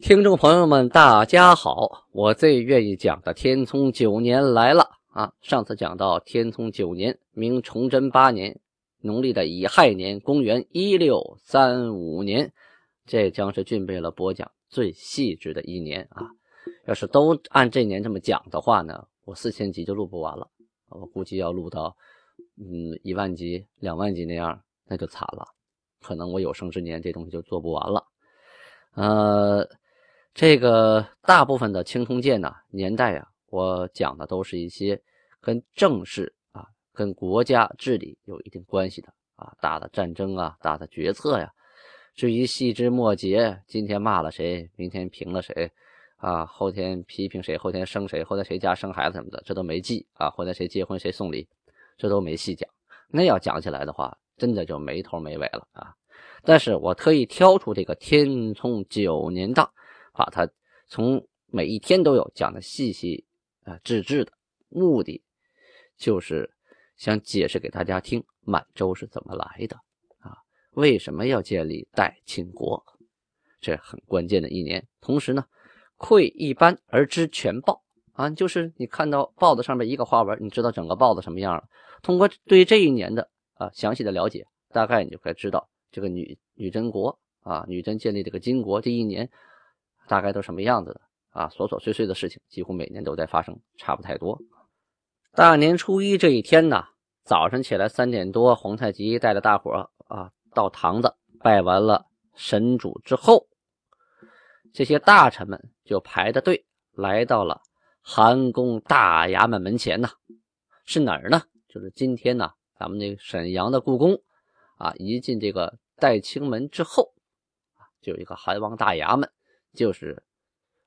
听众朋友们，大家好，我最愿意讲的天聪九年来了啊！上次讲到天聪九年，明崇祯八年，农历的乙亥年，公元一六三五年，这将是俊贝勒播讲最细致的一年啊！要是都按这年这么讲的话呢？我四千集就录不完了，我估计要录到，嗯，一万集、两万集那样，那就惨了。可能我有生之年这东西就做不完了。呃，这个大部分的《青铜剑》呢，年代啊，我讲的都是一些跟政事啊、跟国家治理有一定关系的啊，大的战争啊、大的决策呀。至于细枝末节，今天骂了谁，明天评了谁。啊，后天批评谁，后天生谁，后天谁家生孩子什么的，这都没记啊。后天谁结婚谁送礼，这都没细讲。那要讲起来的话，真的就没头没尾了啊。但是我特意挑出这个天聪九年档，把它从每一天都有讲的细细啊致致的，目的就是想解释给大家听满洲是怎么来的啊，为什么要建立代清国，这很关键的一年。同时呢。窥一斑而知全豹啊，就是你看到豹子上面一个花纹，你知道整个豹子什么样了。通过对这一年的啊详细的了解，大概你就该知道这个女女真国啊，女真建立这个金国这一年大概都什么样子的啊，琐琐碎碎的事情几乎每年都在发生，差不太多。大年初一这一天呢，早晨起来三点多，皇太极带着大伙啊到堂子拜完了神主之后。这些大臣们就排着队来到了韩宫大衙门门前呐，是哪儿呢？就是今天呢，咱们这个沈阳的故宫啊，一进这个代清门之后，就有一个韩王大衙门，就是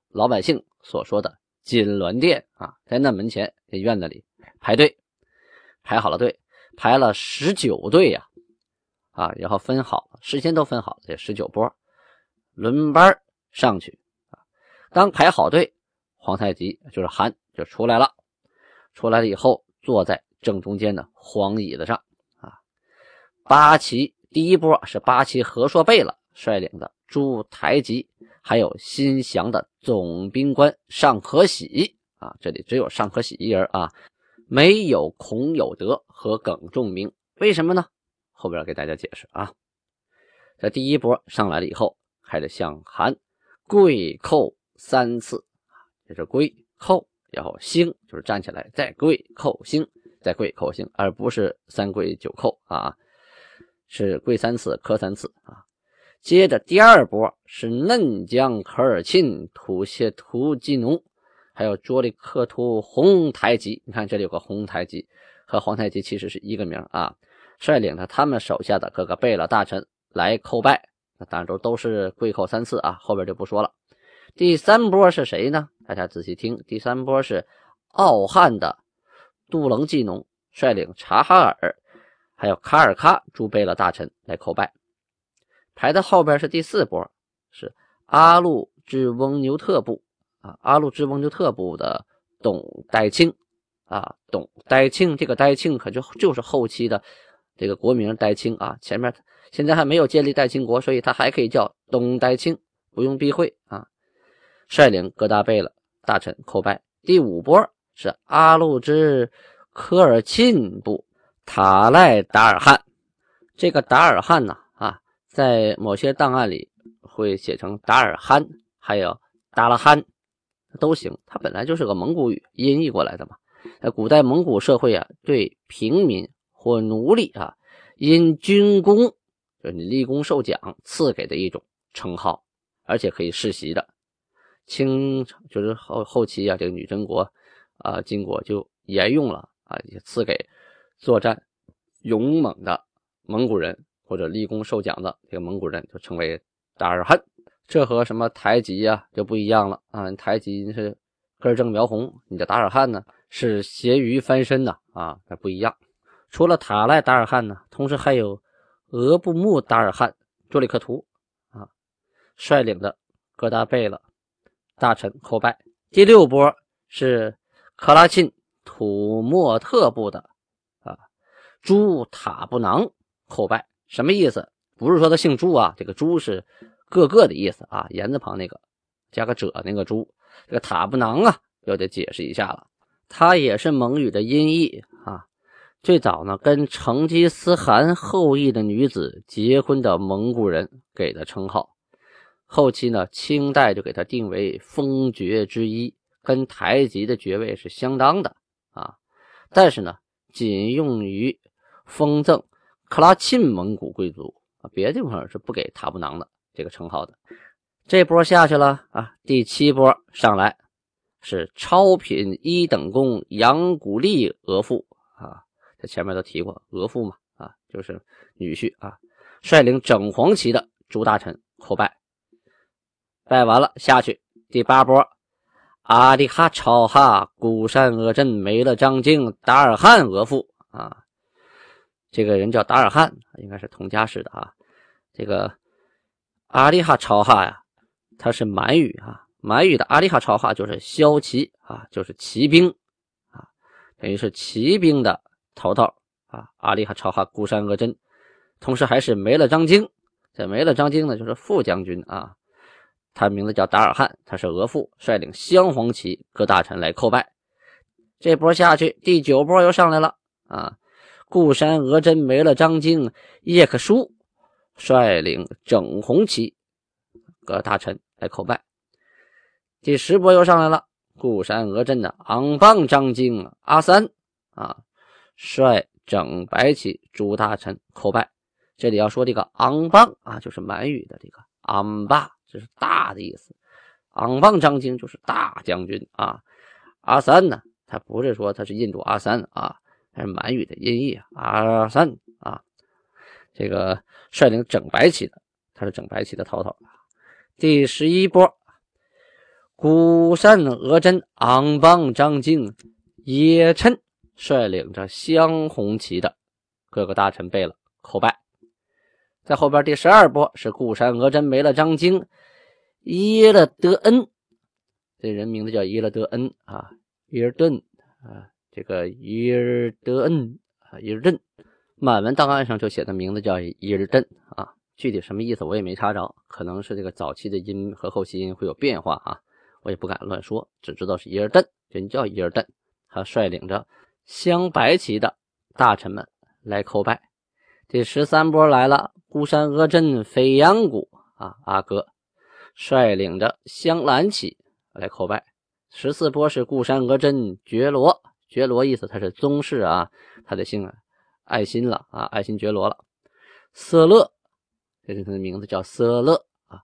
老百姓所说的锦銮殿啊，在那门前这院子里排队，排好了队，排了十九队呀，啊，然后分好，事先都分好这十九波，轮班。上去啊！当排好队，皇太极就是韩就出来了。出来了以后，坐在正中间的黄椅子上啊。八旗第一波是八旗和硕贝勒率领的朱台吉，还有新降的总兵官尚可喜啊。这里只有尚可喜一人啊，没有孔有德和耿仲明。为什么呢？后边给大家解释啊。这第一波上来了以后，开始向韩。跪叩三次啊，这是跪叩，然后兴就是站起来再跪叩兴，再跪叩兴，而不是三跪九叩啊，是跪三次磕三次啊。接着第二波是嫩江科尔沁吐谢图基农，还有卓里克图红台吉，你看这里有个红台吉，和皇太极其实是一个名啊。率领着他们手下的各个贝勒大臣来叩拜。当然都都是跪叩三次啊，后边就不说了。第三波是谁呢？大家仔细听，第三波是傲汉的杜棱季农率领察哈尔还有卡尔喀诸贝勒大臣来叩拜。排在后边是第四波，是阿路之翁牛特部啊，阿路之翁牛特部的董代清啊，董代清这个代清可就就是后期的这个国名代清啊，前面。现在还没有建立代清国，所以他还可以叫东代清，不用避讳啊。率领各大贝勒大臣叩拜。第五波是阿鲁之科尔沁部塔赖达尔汗，这个达尔汗呢，在某些档案里会写成达尔罕，还有达拉罕都行。它本来就是个蒙古语音译过来的嘛。在古代蒙古社会啊，对平民或奴隶啊，因军功。就是你立功受奖赐给的一种称号，而且可以世袭的。清就是后后期啊，这个女真国啊，金国就沿用了啊，也赐给作战勇猛的蒙古人或者立功受奖的这个蒙古人，就称为达尔汗。这和什么台吉呀就不一样了啊！台吉是根正苗红，你的达尔汗呢是咸鱼翻身的啊，那不一样。除了塔赖达尔汗呢，同时还有额布木达尔汗、朱里克图啊率领的哥达贝勒大臣叩拜。第六波是克拉沁土默特部的啊朱塔布囊叩拜，什么意思？不是说他姓朱啊，这个朱是。各个的意思啊，言字旁那个加个者那个朱，这个塔布囊啊，又得解释一下了。他也是蒙语的音译啊。最早呢，跟成吉思汗后裔的女子结婚的蒙古人给的称号。后期呢，清代就给他定为封爵之一，跟台吉的爵位是相当的啊。但是呢，仅用于封赠克拉沁蒙古贵族啊，别的地方是不给塔布囊的。这个称号的这波下去了啊，第七波上来是超品一等功杨古力额驸啊，这前面都提过额驸嘛啊，就是女婿啊，率领整黄旗的朱大臣叩拜，拜完了下去第八波阿里哈超哈古善额镇没了张敬达尔汉额驸啊，这个人叫达尔汉，应该是同家氏的啊，这个。阿里哈朝哈呀，他是满语啊，满语的阿里哈朝哈就是骁骑啊，就是骑兵啊，等于是骑兵的头头啊。阿里哈朝哈孤山额真，同时还是没了张京，这没了张京呢，就是副将军啊。他名字叫达尔汉，他是额驸，率领镶黄旗各大臣来叩拜。这波下去，第九波又上来了啊，固山额真没了张京，叶克舒。率领整红旗各大臣来叩拜。第十波又上来了，固山额真的昂邦张京阿三啊，率整白旗诸大臣叩拜。这里要说这个昂邦啊，就是满语的这个昂巴，这是大的意思。昂邦张京就是大将军啊。阿三呢，他不是说他是印度阿三啊，还是满语的音译啊，阿三啊。这个率领整白旗的，他是整白旗的头头。第十一波，古善额真昂邦张敬叶琛率领着镶红旗的各个大臣背了叩拜。在后边第十二波是固山额真没了张京耶勒德恩，这人名字叫耶勒德恩啊，耶尔顿啊，这个伊尔德恩啊，伊尔顿。满文档案上就写的名字叫伊尔镇啊，具体什么意思我也没查着，可能是这个早期的音和后期音会有变化啊，我也不敢乱说，只知道是伊尔镇，人叫伊尔镇，他率领着镶白旗的大臣们来叩拜。第十三波来了，孤山阿镇飞扬谷啊，阿哥率领着镶蓝旗来叩拜。十四波是固山额镇觉罗，觉罗意思他是宗室啊，他的姓啊。爱新了啊，爱新觉罗了。色勒，这是他的名字，叫色勒啊。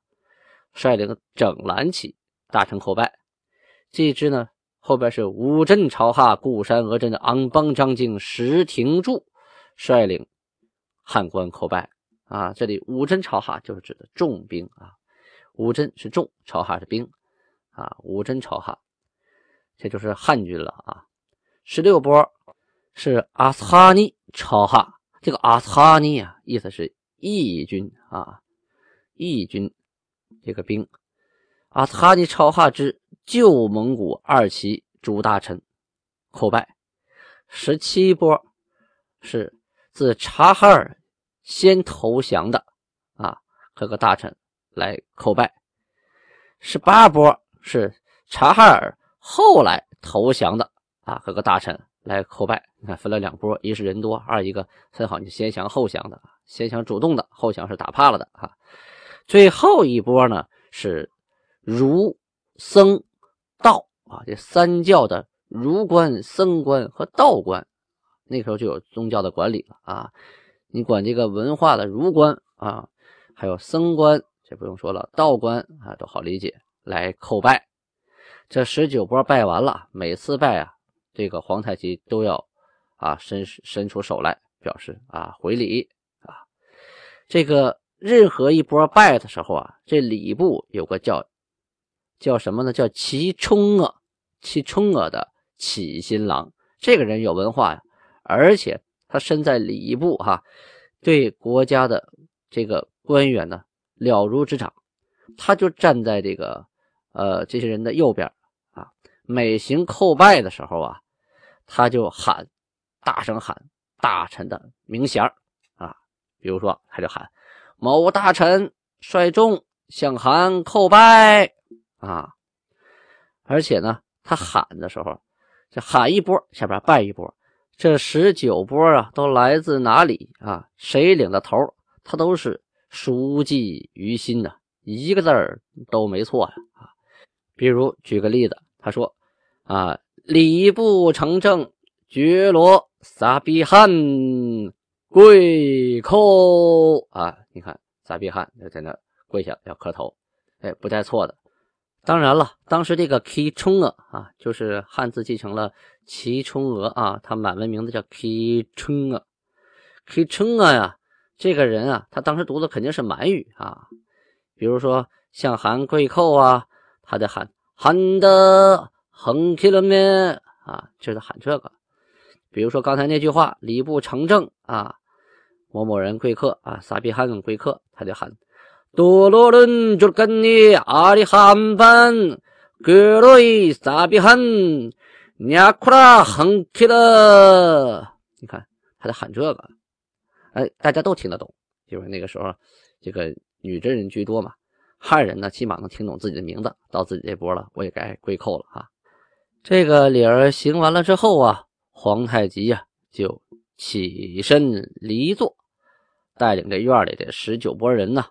率领整蓝旗大臣叩拜。这支呢，后边是五镇朝哈固山额镇的昂邦张敬石廷柱率领汉官叩拜啊。这里五镇朝哈就是指的重兵啊，五镇是重，朝哈是兵啊。五镇朝哈，这就是汉军了啊。十六波。是阿斯哈尼超哈，这个阿斯哈尼啊，意思是义军啊，义军这个兵。阿斯哈尼超哈之旧蒙古二旗诸大臣叩拜。十七波是自察哈尔先投降的啊，各个大臣来叩拜。十八波是察哈尔后来投降的啊，各个大臣。来叩拜，你看分了两波，一是人多，二一个分好你先降后降的，先降主动的，后降是打怕了的啊。最后一波呢是儒僧道啊，这三教的儒官、僧官和道官，那时候就有宗教的管理了啊。你管这个文化的儒官啊，还有僧官，这不用说了，道官啊都好理解。来叩拜，这十九波拜完了，每次拜啊。这个皇太极都要啊伸伸出手来表示啊回礼啊，这个任何一波拜的时候啊，这礼部有个叫叫什么呢？叫齐冲啊，齐冲啊的启新郎。这个人有文化呀，而且他身在礼部哈，对国家的这个官员呢了如指掌。他就站在这个呃这些人的右边啊，每行叩拜的时候啊，他就喊，大声喊大臣的名衔啊，比如说他就喊。某大臣率众向韩叩拜啊！而且呢，他喊的时候，这喊一波，下边拜一波。这十九波啊，都来自哪里啊？谁领的头？他都是熟记于心的，一个字儿都没错呀！啊，比如举个例子，他说啊，礼部承正觉罗撒比汉。跪叩啊！你看，撒比汗就在那跪下要磕头，哎，不带错的。当然了，当时这个齐冲娥啊，就是汉字继承了齐冲娥啊，他满文名字叫齐冲娥。齐冲额呀，这个人啊，他当时读的肯定是满语啊。比如说向韩跪叩啊，他得喊韩的横起了面啊，就是喊这个。比如说刚才那句话，礼部成正啊，某某人贵客啊，撒比汗贵客，他就喊多罗伦就跟你阿里汉班格罗伊撒比汉尼库拉横起了，你看他在喊这个，哎，大家都听得懂，因为那个时候这个女真人居多嘛，汉人呢起码能听懂自己的名字，到自己这波了，我也该跪叩了哈。这个礼儿行完了之后啊。皇太极呀，就起身离座，带领这院里的十九拨人呢，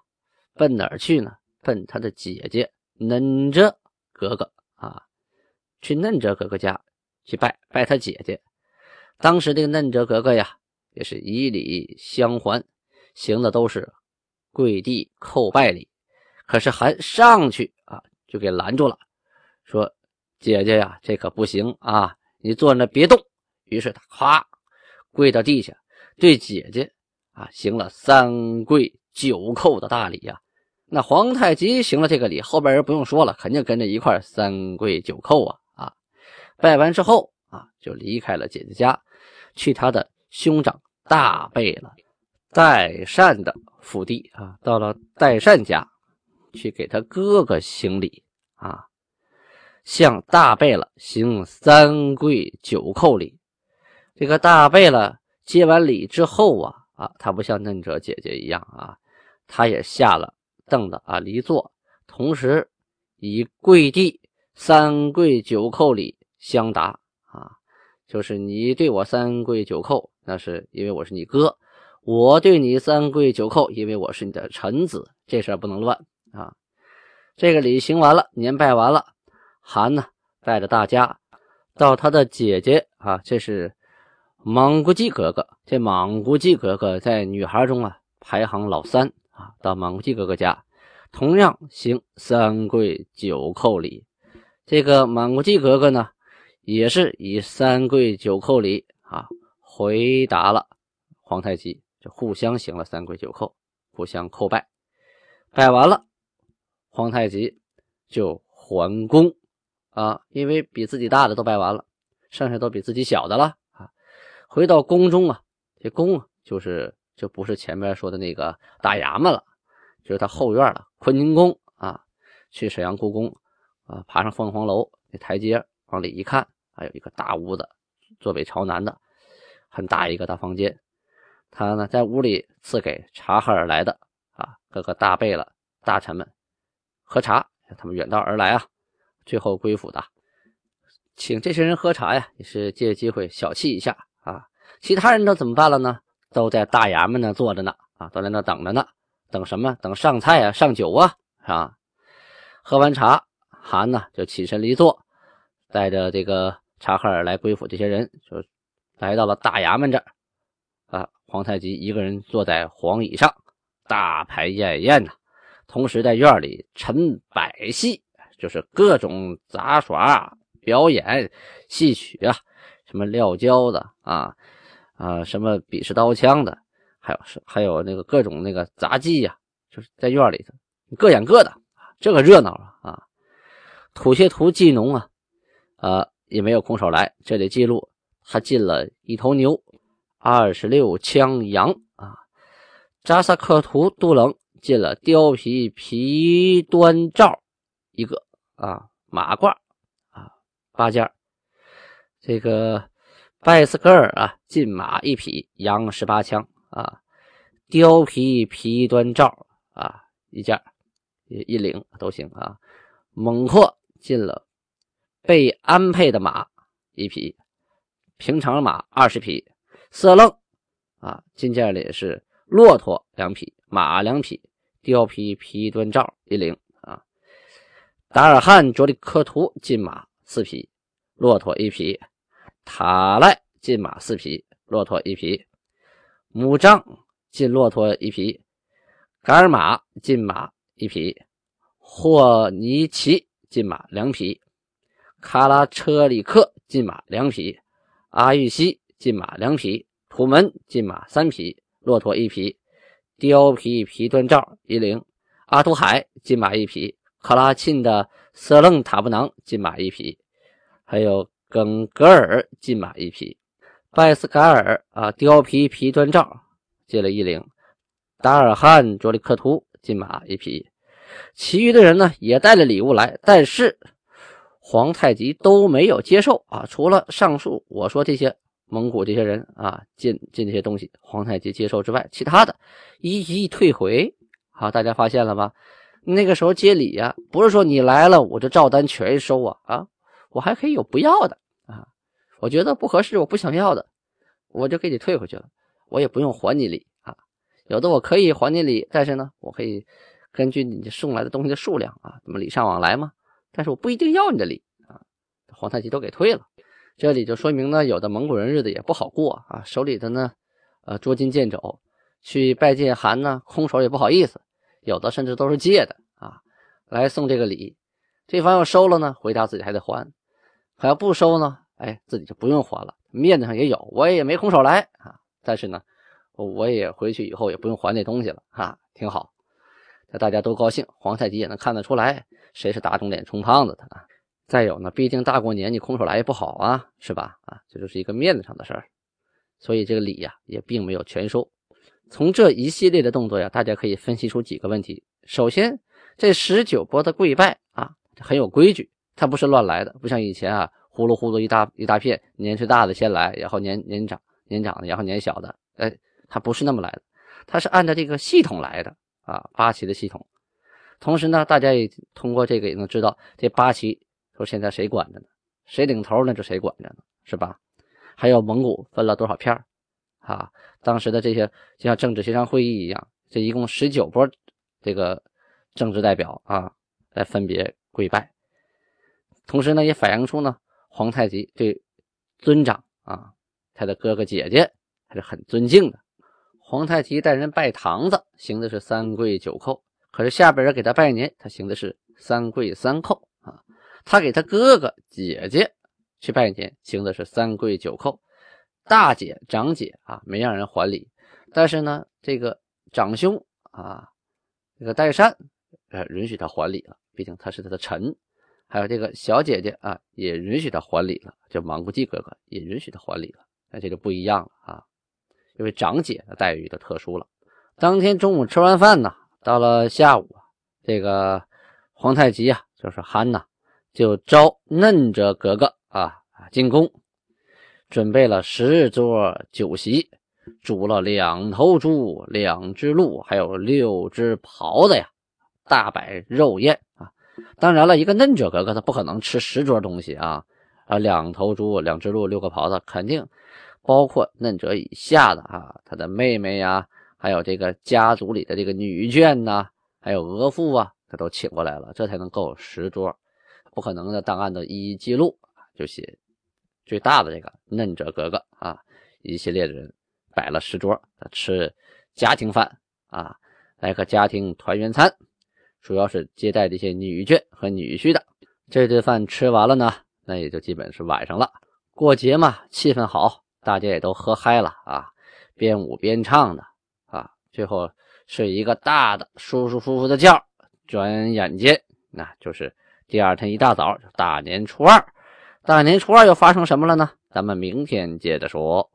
奔哪儿去呢？奔他的姐姐嫩哲格格啊，去嫩哲格格家去拜拜他姐姐。当时这个嫩哲格格呀，也是以礼相还，行的都是跪地叩拜礼。可是还上去啊，就给拦住了，说：“姐姐呀，这可不行啊，你坐那别动。”于是他咵跪到地下，对姐姐啊行了三跪九叩的大礼呀。那皇太极行了这个礼，后边人不用说了，肯定跟着一块三跪九叩啊啊！拜完之后啊，就离开了姐姐家，去他的兄长大贝了代善的府邸啊，到了代善家去给他哥哥行礼啊，向大贝勒行三跪九叩礼。这个大贝勒接完礼之后啊啊，他不像嫩者姐姐一样啊，他也下了凳子啊离座，同时以跪地三跪九叩礼相答啊，就是你对我三跪九叩，那是因为我是你哥；我对你三跪九叩，因为我是你的臣子。这事儿不能乱啊！这个礼行完了，年拜完了，韩呢带着大家到他的姐姐啊，这是。莽古济格格，这莽古济格格在女孩中啊排行老三啊。到莽古济格格家，同样行三跪九叩礼。这个莽古济格格呢，也是以三跪九叩礼啊回答了皇太极，就互相行了三跪九叩，互相叩拜。拜完了，皇太极就还宫啊，因为比自己大的都拜完了，剩下都比自己小的了啊。回到宫中啊，这宫啊，就是就不是前面说的那个大衙门了，就是他后院了，坤宁宫啊。去沈阳故宫啊，爬上凤凰楼那台阶，往里一看，还有一个大屋子，坐北朝南的，很大一个大房间。他呢，在屋里赐给察哈尔来的啊各个大贝勒大臣们喝茶，他们远道而来啊，最后归府的，请这些人喝茶呀，也是借机会小憩一下。啊，其他人都怎么办了呢？都在大衙门那坐着呢，啊，都在那等着呢，等什么？等上菜啊，上酒啊，是吧？喝完茶，韩呢就起身离座，带着这个察哈尔来归府这些人，就来到了大衙门这儿。啊，皇太极一个人坐在皇椅上，大排宴宴呐，同时在院里陈百戏，就是各种杂耍表演戏曲啊。什么撂跤的啊啊，什么比试刀枪的，还有是还有那个各种那个杂技呀就是在院里头各演各的，这个热闹啊啊！土谢图祭农啊，呃，也没有空手来。这里记录他进了一头牛，二十六枪羊啊。扎萨克图杜冷进了貂皮皮端罩一个啊，马褂啊八件。这个拜斯格尔啊，进马一匹，羊十八枪啊，貂皮皮端罩啊一件一领都行啊。猛阔进了被安配的马一匹，平常马二十匹，色楞啊进件里是。骆驼两匹，马两匹，貂皮皮端罩一领。达尔汉卓里克图进马四匹，骆驼一匹。塔赖进马四匹，骆驼一匹。母张进骆驼一匹，噶尔玛进马一匹，霍尼奇进马两匹，卡拉车里克进马两匹，阿玉西进马两匹，土门进马三匹。骆驼一匹，貂皮皮端罩一领；阿图海金马一匹，克拉沁的色楞塔布囊金马一匹，还有耿格尔金马一匹，拜斯嘎尔啊貂皮皮端罩借了一领，达尔汉卓里克图金马一匹，其余的人呢也带了礼物来，但是皇太极都没有接受啊，除了上述我说这些。蒙古这些人啊，进进这些东西，皇太极接受之外，其他的一一退回。好，大家发现了吗？那个时候接礼呀，不是说你来了我就照单全收啊啊，我还可以有不要的啊。我觉得不合适，我不想要的，我就给你退回去了，我也不用还你礼啊。有的我可以还你礼，但是呢，我可以根据你送来的东西的数量啊，怎么礼尚往来嘛。但是我不一定要你的礼啊。皇太极都给退了。这里就说明呢，有的蒙古人日子也不好过啊，手里的呢，呃，捉襟见肘，去拜见汗呢，空手也不好意思，有的甚至都是借的啊，来送这个礼，对方要收了呢，回家自己还得还，还要不收呢，哎，自己就不用还了，面子上也有，我也没空手来啊，但是呢，我也回去以后也不用还那东西了哈，挺好，这大家都高兴，皇太极也能看得出来，谁是打肿脸充胖子的啊。再有呢，毕竟大过年你空手来也不好啊，是吧？啊，这就是一个面子上的事儿，所以这个礼呀也并没有全收。从这一系列的动作呀，大家可以分析出几个问题。首先，这十九波的跪拜啊很有规矩，它不是乱来的，不像以前啊呼噜呼噜一大一大片，年岁大的先来，然后年年长年长的，然后年小的，哎，它不是那么来的，它是按照这个系统来的啊，八旗的系统。同时呢，大家也通过这个也能知道这八旗。说现在谁管着呢？谁领头那就谁管着呢，是吧？还有蒙古分了多少片啊？当时的这些就像政治协商会议一样，这一共十九波这个政治代表啊，来分别跪拜。同时呢，也反映出呢皇太极对尊长啊，他的哥哥姐姐还是很尊敬的。皇太极带人拜堂子，行的是三跪九叩；可是下边人给他拜年，他行的是三跪三叩啊。他给他哥哥姐姐去拜年，行的是三跪九叩；大姐长姐啊，没让人还礼。但是呢，这个长兄啊，这个代善，呃，允许他还礼了，毕竟他是他的臣。还有这个小姐姐啊，也允许他还礼了，叫莽古济哥哥也允许他还礼了。那这就不一样了啊，因为长姐的待遇就特殊了。当天中午吃完饭呢，到了下午，这个皇太极啊，就是憨呐。就招嫩者格格啊进宫，准备了十桌酒席，煮了两头猪、两只鹿，还有六只狍子呀，大摆肉宴啊！当然了，一个嫩者格格他不可能吃十桌东西啊啊！两头猪、两只鹿、六个狍子，肯定包括嫩者以下的啊，他的妹妹呀，还有这个家族里的这个女眷呐，还有额驸啊，他都请过来了，这才能够十桌。不可能的档案的一一记录就写最大的这个嫩者格格啊，一系列的人摆了十桌吃家庭饭啊，来个家庭团圆餐，主要是接待这些女眷和女婿的。这顿饭吃完了呢，那也就基本是晚上了。过节嘛，气氛好，大家也都喝嗨了啊，边舞边唱的啊，最后睡一个大的、舒舒服服的觉。转眼间，那就是第二天一大早，大年初二。大年初二又发生什么了呢？咱们明天接着说。